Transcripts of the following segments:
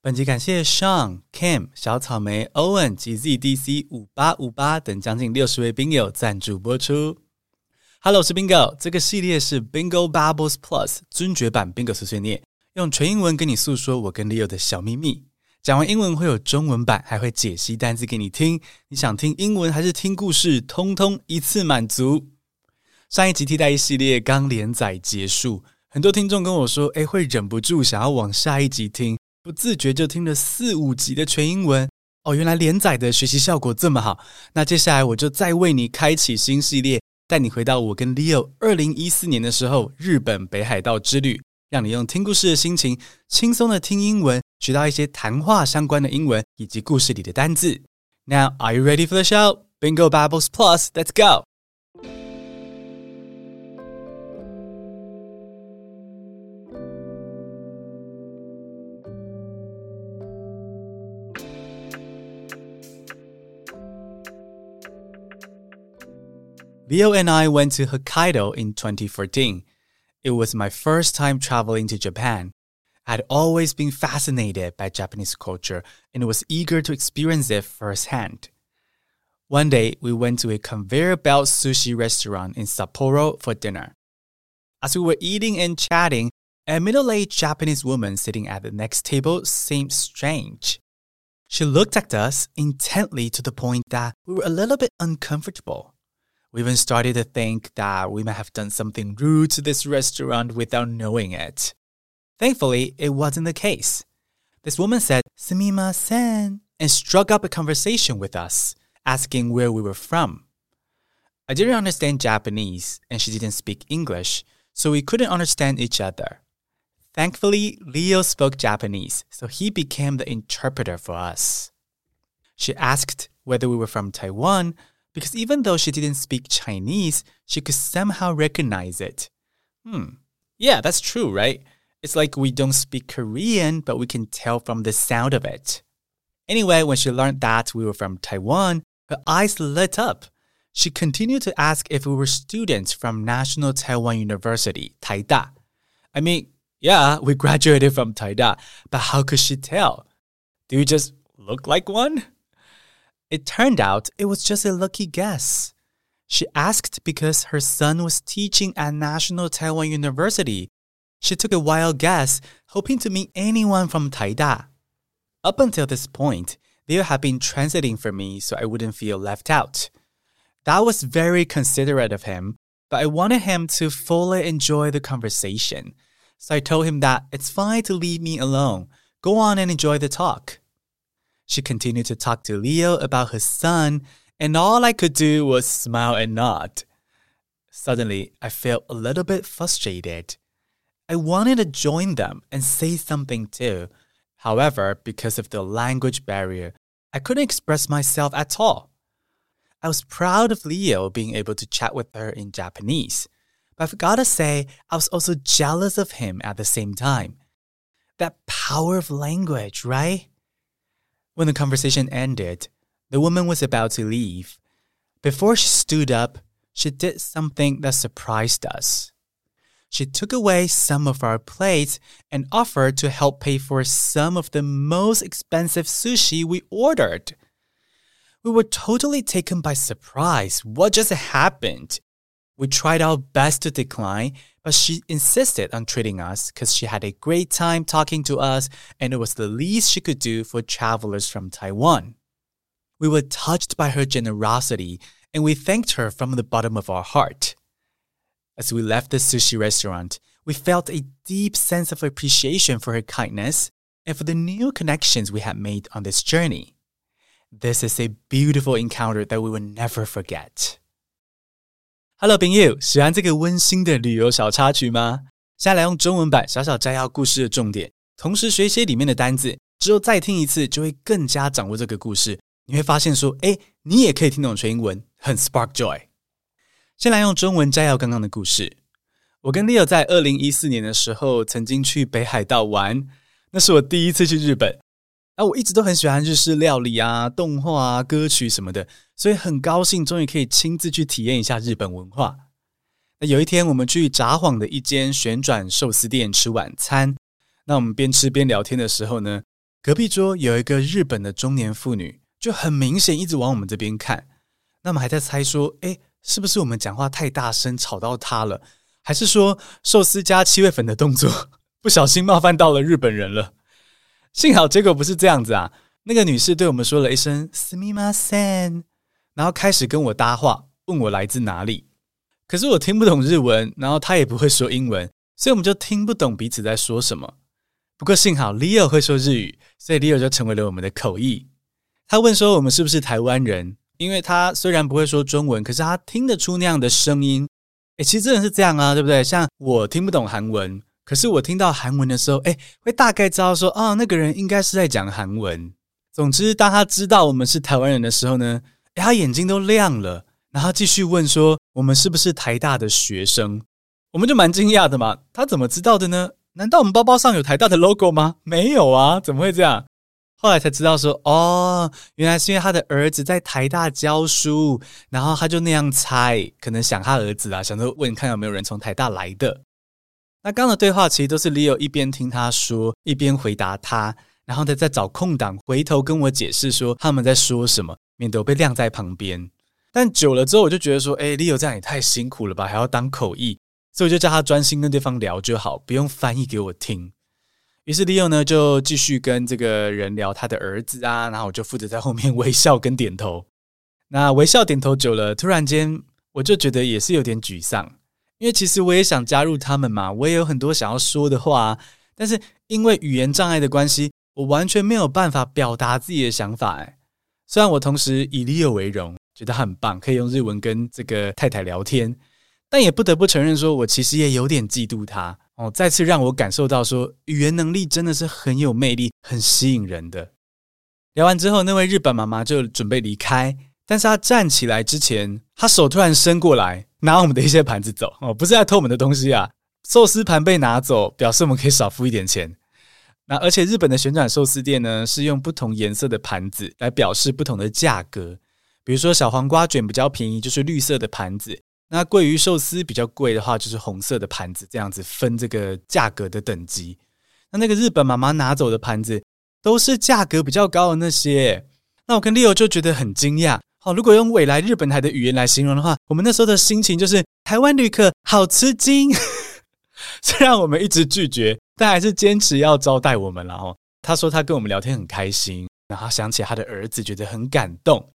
本集感谢 Sean、Kim、小草莓、Owen 及 ZDC 五八五八等将近六十位宾友赞助播出。Hello，我是 Bingo，这个系列是 Bingo Bubbles Plus 尊爵版 Bingo 碎碎念，用纯英文跟你诉说我跟 Leo 的小秘密。讲完英文会有中文版，还会解析单字给你听。你想听英文还是听故事，通通一次满足。上一集替代一系列刚连载结束，很多听众跟我说，哎，会忍不住想要往下一集听。不自觉就听了四五集的全英文哦，原来连载的学习效果这么好。那接下来我就再为你开启新系列，带你回到我跟 Leo 二零一四年的时候日本北海道之旅，让你用听故事的心情，轻松的听英文，学到一些谈话相关的英文以及故事里的单字。Now are you ready for the show? Bingo Bubbles Plus, let's go! Leo and I went to Hokkaido in 2014. It was my first time traveling to Japan. I'd always been fascinated by Japanese culture and was eager to experience it firsthand. One day, we went to a conveyor belt sushi restaurant in Sapporo for dinner. As we were eating and chatting, a middle-aged Japanese woman sitting at the next table seemed strange. She looked at us intently to the point that we were a little bit uncomfortable. We even started to think that we might have done something rude to this restaurant without knowing it. Thankfully, it wasn't the case. This woman said, Sumimasen, and struck up a conversation with us, asking where we were from. I didn't understand Japanese, and she didn't speak English, so we couldn't understand each other. Thankfully, Leo spoke Japanese, so he became the interpreter for us. She asked whether we were from Taiwan, because even though she didn't speak Chinese, she could somehow recognize it. Hmm. Yeah, that's true, right? It's like we don't speak Korean, but we can tell from the sound of it. Anyway, when she learned that we were from Taiwan, her eyes lit up. She continued to ask if we were students from National Taiwan University, Taida. I mean, yeah, we graduated from Taida, but how could she tell? Do you just look like one? It turned out it was just a lucky guess. She asked because her son was teaching at National Taiwan University. She took a wild guess, hoping to meet anyone from Taida. Up until this point, Leo had been translating for me so I wouldn't feel left out. That was very considerate of him, but I wanted him to fully enjoy the conversation. So I told him that it's fine to leave me alone. Go on and enjoy the talk. She continued to talk to Leo about her son, and all I could do was smile and nod. Suddenly, I felt a little bit frustrated. I wanted to join them and say something too. However, because of the language barrier, I couldn't express myself at all. I was proud of Leo being able to chat with her in Japanese, but I've got to say, I was also jealous of him at the same time. That power of language, right? When the conversation ended, the woman was about to leave. Before she stood up, she did something that surprised us. She took away some of our plates and offered to help pay for some of the most expensive sushi we ordered. We were totally taken by surprise. What just happened? We tried our best to decline, but she insisted on treating us because she had a great time talking to us and it was the least she could do for travelers from Taiwan. We were touched by her generosity and we thanked her from the bottom of our heart. As we left the sushi restaurant, we felt a deep sense of appreciation for her kindness and for the new connections we had made on this journey. This is a beautiful encounter that we will never forget. Hello，朋友，喜欢这个温馨的旅游小插曲吗？现在来用中文版小小摘要故事的重点，同时学习里面的单字，之后再听一次，就会更加掌握这个故事。你会发现说，哎，你也可以听懂全英文，很 spark joy。先来用中文摘要刚刚的故事。我跟 Leo 在二零一四年的时候，曾经去北海道玩，那是我第一次去日本。啊，我一直都很喜欢日式料理啊、动画啊、歌曲什么的，所以很高兴终于可以亲自去体验一下日本文化。那有一天，我们去札幌的一间旋转寿司店吃晚餐。那我们边吃边聊天的时候呢，隔壁桌有一个日本的中年妇女，就很明显一直往我们这边看。那么还在猜说，哎，是不是我们讲话太大声吵到她了？还是说寿司加七味粉的动作不小心冒犯到了日本人了？幸好结果不是这样子啊！那个女士对我们说了一声“すみません”，然后开始跟我搭话，问我来自哪里。可是我听不懂日文，然后她也不会说英文，所以我们就听不懂彼此在说什么。不过幸好 Leo 会说日语，所以 Leo 就成为了我们的口译。他问说我们是不是台湾人，因为他虽然不会说中文，可是他听得出那样的声音。诶，其实真的是这样啊，对不对？像我听不懂韩文， 可是我听到韩文的时候，诶，会大概知道说，哦，那个人应该是在讲韩文。总之，当他知道我们是台湾人的时候呢，诶，他眼睛都亮了，然后继续问说，我们是不是台大的学生？我们就蛮惊讶的嘛，他怎么知道的呢？难道我们包包上有台大的 logo 吗？没有啊，怎么会这样？后来才知道说，哦，原来是因为他的儿子在台大教书，然后他就那样猜，可能想他儿子啊，想说问看有没有人从台大来的。那刚的对话其实都是 Leo 一边听他说，一边回答他，然后他再找空档回头跟我解释说他们在说什么，免得我被晾在旁边。但久了之后，我就觉得说，哎，Leo 这样也太辛苦了吧，还要当口译。所以我就叫他专心跟对方聊就好，不用翻译给我听。于是 Leo 呢就继续跟这个人聊他的儿子啊，然后我就负责在后面微笑跟点头。那微笑点头久了，突然间我就觉得也是有点沮丧，因为其实我也想加入他们嘛，我也有很多想要说的话，但是因为语言障碍的关系，我完全没有办法表达自己的想法。哎，虽然我同时以 Leo 为荣，觉得很棒，可以用日文跟这个太太聊天。但也不得不承认，说我其实也有点嫉妒他哦。再次让我感受到，说语言能力真的是很有魅力、很吸引人的。聊完之后，那位日本妈妈就准备离开，但是他站起来之前，他手突然伸过来，拿我们的一些盘子走 哦，不是在偷我们的东西啊。寿司盘被拿走，表示我们可以少付一点钱。那而且日本的旋转寿司店呢，是用不同颜色的盘子来表示不同的价格，比如说小黄瓜卷比较便宜，就是绿色的盘子。那鲑鱼寿司比较贵的话，就是红色的盘子，这样子分这个价格的等级。那那个日本妈妈拿走的盘子，都是价格比较高的那些。那我跟 Leo 就觉得很惊讶。如果用未来日本台的语言来形容的话，我们那时候的心情就是台湾旅客好吃惊。虽然我们一直拒绝，但还是坚持要招待我们了哦。他说他跟我们聊天很开心，然后想起他的儿子，觉得很感动。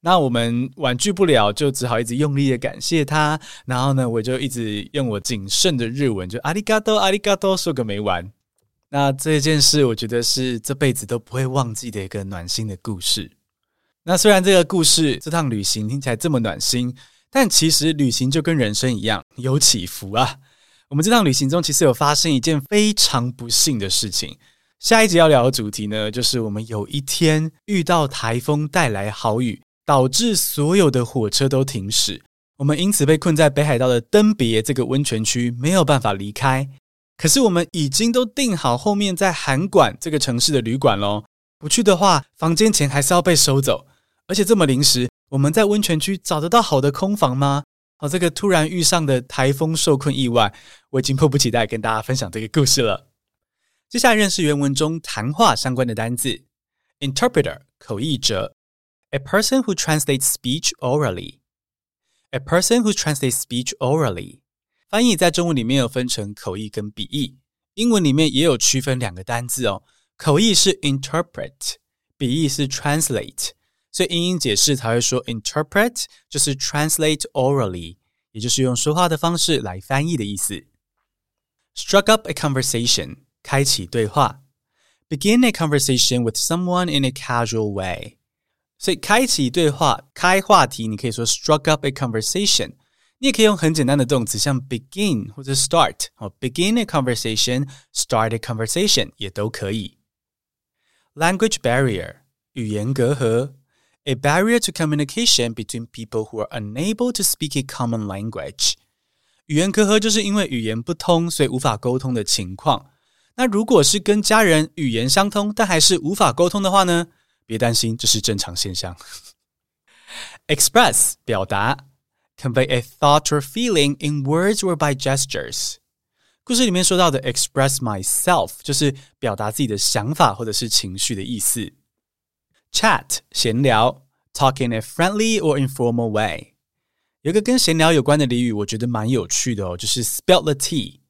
那我们婉拒不了，就只好一直用力的感谢他。然后呢，我就一直用我仅剩的日文，就阿里嘎多，阿里嘎多，说个没完。那这件事，我觉得是这辈子都不会忘记的一个暖心的故事。那虽然这个故事，这趟旅行听起来这么暖心，但其实旅行就跟人生一样，有起伏啊。我们这趟旅行中，其实有发生一件非常不幸的事情。下一集要聊的主题呢，就是我们有一天遇到台风带来豪雨。导致所有的火车都停驶，我们因此被困在北海道的登别这个温泉区，没有办法离开。可是我们已经都订好后面在函馆这个城市的旅馆喽，不去的话，房间钱还是要被收走。而且这么临时，我们在温泉区找得到好的空房吗？好，这个突然遇上的台风受困意外，我已经迫不及待跟大家分享这个故事了。接下来认识原文中谈话相关的单字：interpreter 口译者。A person who translates speech orally. A person who translates speech orally. 翻译在中文里面有分成口译跟笔译，英文里面也有区分两个单字哦。口译是 interpret，笔译是 translate，所以英英解释才会说 interpret 就是 translate orally，也就是用说话的方式来翻译的意思。Struck up a conversation，开启对话。Begin a conversation with someone in a casual way。所以开启对话、开话题，你可以说 struck up a conversation。你也可以用很简单的动词，像 begin 或者 start。哦，begin a conversation，start a conversation 也都可以。Language barrier 语言隔阂 ，a barrier to communication between people who are unable to speak a common language。语言隔阂就是因为语言不通，所以无法沟通的情况。那如果是跟家人语言相通，但还是无法沟通的话呢？别担心，这是正常现象。 Express 表达，convey a thought or feeling in words or by gestures。 故事里面说到的 express myself 就是表达自己的想法或者是情绪的意思。 Chat 闲聊，talk in a friendly or informal way。有一个跟闲聊有关的俚语，我觉得蛮有趣的哦，就是 spill the tea。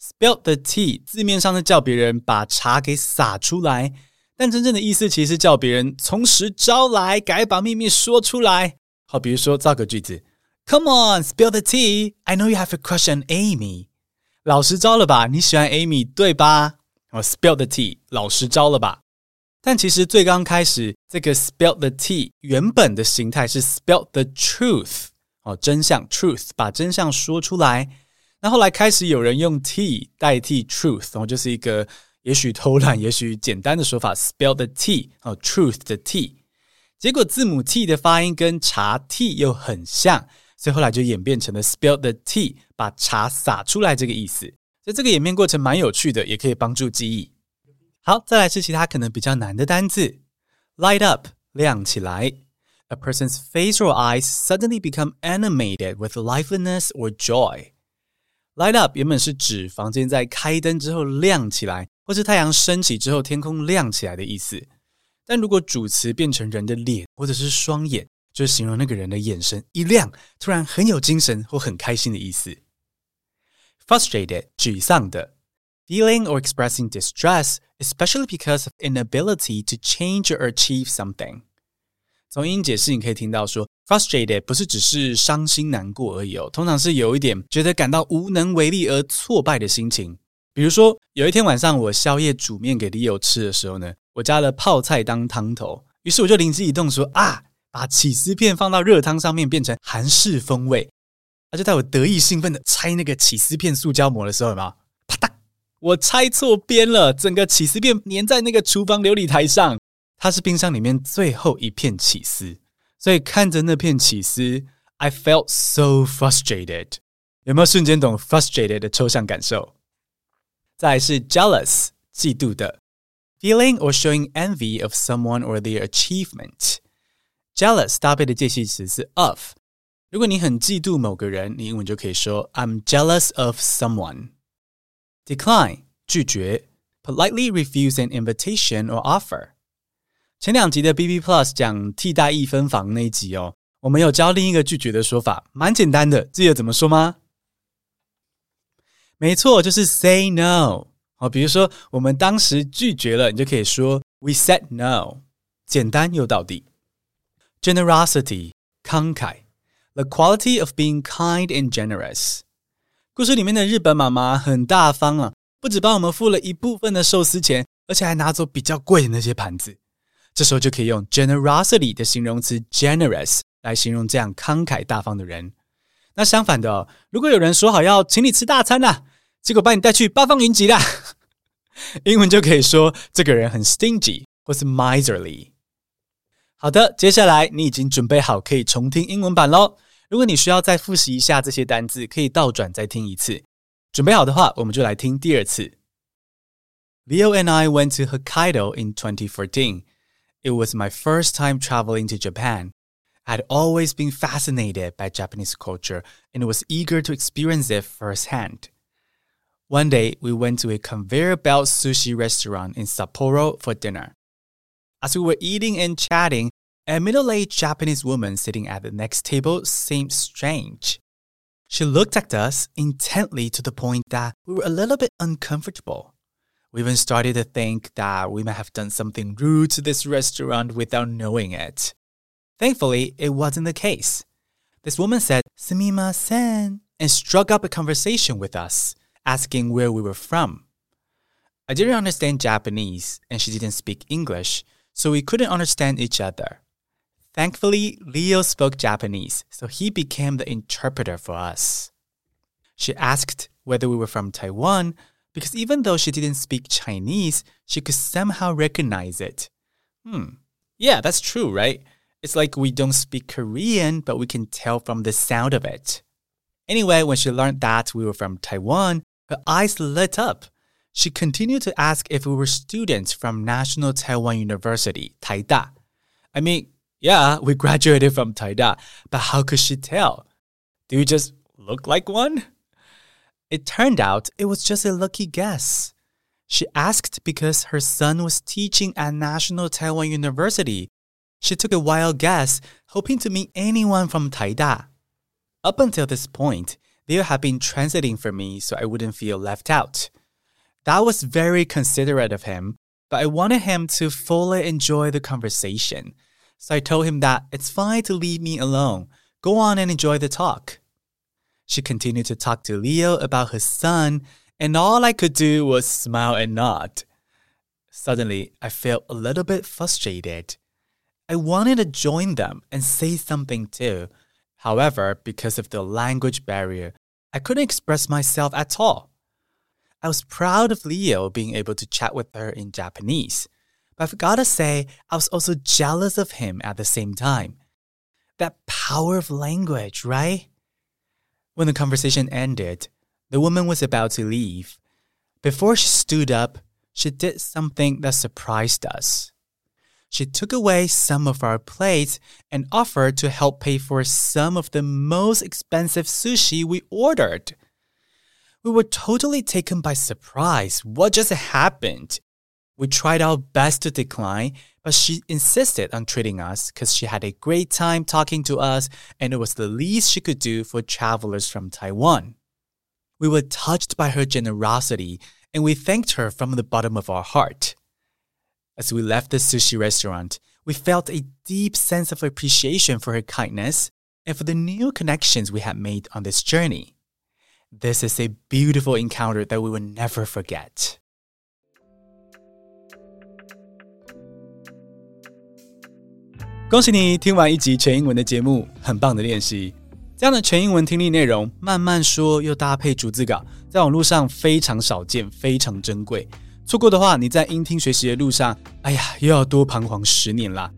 spill the tea 字面上是叫别人把茶给洒出来，但真正的意思其实是叫别人从实招来，改把秘密说出来。好，比如说造个句子：Come on, spill the tea. I know you have a crush on Amy. 老实招了吧？你喜欢 Amy 对吧？哦，spill the tea，老实招了吧？但其实最刚开始，这个 spell the tea 原本的形态是 spell the truth，哦，真相 truth，把真相说出来。那后来开始有人用 tea 代替 truth，然后就是一个也许偷懒，也许简单的说法 spell the tea，哦，truth 的 t。结果字母 t 的发音跟茶 t 又很像。所以后来就演变成了 spell the tea，把茶洒出来这个意思。所以这个演变过程蛮有趣的，也可以帮助记忆。好，再来是其他可能比较难的单字：light up，亮起来。A person's face or eyes suddenly become animated with liveliness or joy。light up 原本是指房间在开灯之后亮起来，或是太阳升起之后天空亮起来的意思。但如果主词变成人的脸或者是双眼，就是形容那个人的眼神一亮，突然很有精神或很开心的意思。Frustrated，沮丧的，feeling or expressing distress, especially because of inability to change or achieve something。从英解释你可以听到说，frustrated 不是只是伤心难过而已哦，通常是有一点觉得感到无能为力而挫败的心情。比如说，有一天晚上我宵夜煮面给 Leo 吃的时候呢，我加了泡菜当汤头，于是我就灵机一动说啊。把起司片放到热汤上面，变成韩式风味。他就在我得意兴奋的拆那个起司片塑胶膜的时候，有没有？我拆错边了，整个起司片粘在那个厨房流理台上。它是冰箱里面最后一片起司，所以看着那片起司，I felt so frustrated。有没有瞬间懂 frustrated 的抽象感受？再来是 jealous，嫉妒的，feeling or showing envy of someone or their achievement。Jealous 搭配的介系词是 of。如果你很嫉妒某个人，你英文就可以说 I'm jealous of someone。Decline 拒绝，politely refuse an invitation or offer。前两集的 BB Plus 讲替代役分房那一集哦，我们有教另一个拒绝的说法，蛮简单的，记得怎么说吗？没错，就是 say no。好，比如说我们当时拒绝了，你就可以说 We said no，简单又到底。Generosity，慷慨，the quality of being kind and generous。 故事里面的日本妈妈很大方啊，不只帮我们付了一部分的寿司钱，而且还拿走比较贵的那些盘子。这时候就可以用 generosity 的形容词 generous 来形容这样慷慨大方的人。那相反的，如果有人说好要请你吃大餐啦，结果把你带去八方云集啦，英文就可以说这个人很 stingy 或是 miserly。好的，接下来你已经准备好可以重听英文版喽。如果你需要再复习一下这些单字，可以倒转再听一次。准备好的话，我们就来听第二次。Leo and I went to Hokkaido in 2014. It was my first time traveling to Japan. I had always been fascinated by Japanese culture and was eager to experience it firsthand. One day, we went to a conveyor belt sushi restaurant in Sapporo for dinner. As we were eating and chatting, a middle-aged Japanese woman sitting at the next table seemed strange. She looked at us intently to the point that we were a little bit uncomfortable. We even started to think that we might have done something rude to this restaurant without knowing it. Thankfully, it wasn't the case. This woman said, Sumimasen, and struck up a conversation with us, asking where we were from. I didn't understand Japanese, and she didn't speak English, so we couldn't understand each other. Thankfully, Leo spoke Japanese, so he became the interpreter for us. She asked whether we were from Taiwan because even though she didn't speak Chinese, she could somehow recognize it. Hmm. Yeah, that's true, right? It's like we don't speak Korean, but we can tell from the sound of it. Anyway, when she learned that we were from Taiwan, her eyes lit up she continued to ask if we were students from National Taiwan University, Taida. I mean, yeah, we graduated from Taida, but how could she tell? Do you just look like one? It turned out it was just a lucky guess. She asked because her son was teaching at National Taiwan University. She took a wild guess, hoping to meet anyone from Taida. Up until this point, Leo had been translating for me so I wouldn't feel left out. That was very considerate of him, but I wanted him to fully enjoy the conversation. So I told him that it's fine to leave me alone. Go on and enjoy the talk. She continued to talk to Leo about her son, and all I could do was smile and nod. Suddenly, I felt a little bit frustrated. I wanted to join them and say something too. However, because of the language barrier, I couldn't express myself at all. I was proud of Leo being able to chat with her in Japanese, but I've got to say, I was also jealous of him at the same time. That power of language, right? When the conversation ended, the woman was about to leave. Before she stood up, she did something that surprised us. She took away some of our plates and offered to help pay for some of the most expensive sushi we ordered. We were totally taken by surprise. What just happened? We tried our best to decline, but she insisted on treating us because she had a great time talking to us and it was the least she could do for travelers from Taiwan. We were touched by her generosity and we thanked her from the bottom of our heart. As we left the sushi restaurant, we felt a deep sense of appreciation for her kindness and for the new connections we had made on this journey. This is a beautiful encounter that we will never forget. 恭喜你听完一集全英文的节目，很棒的练习。这样的全英文听力内容，慢慢说又搭配逐字稿，在网络上非常少见，非常珍贵。错过的话，你在英听学习的路上，哎呀，又要多彷徨十年啦。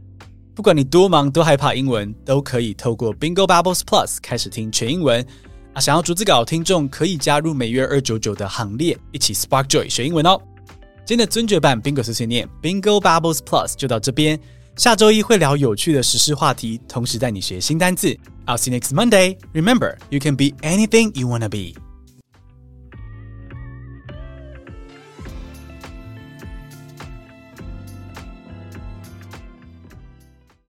不管你多忙多害怕英文，都可以透过 Bingo Bubbles Plus 开始听全英文。啊，想要逐字稿听众可以加入每月二九九的行列，一起 Spark Joy 学英文哦。今天的尊爵版 Bingo 碎碎念 Bingo Bubbles Plus 就到这边。下周一会聊有趣的时事话题，同时带你学新单字。I'll see you next Monday. Remember, you can be anything you wanna be.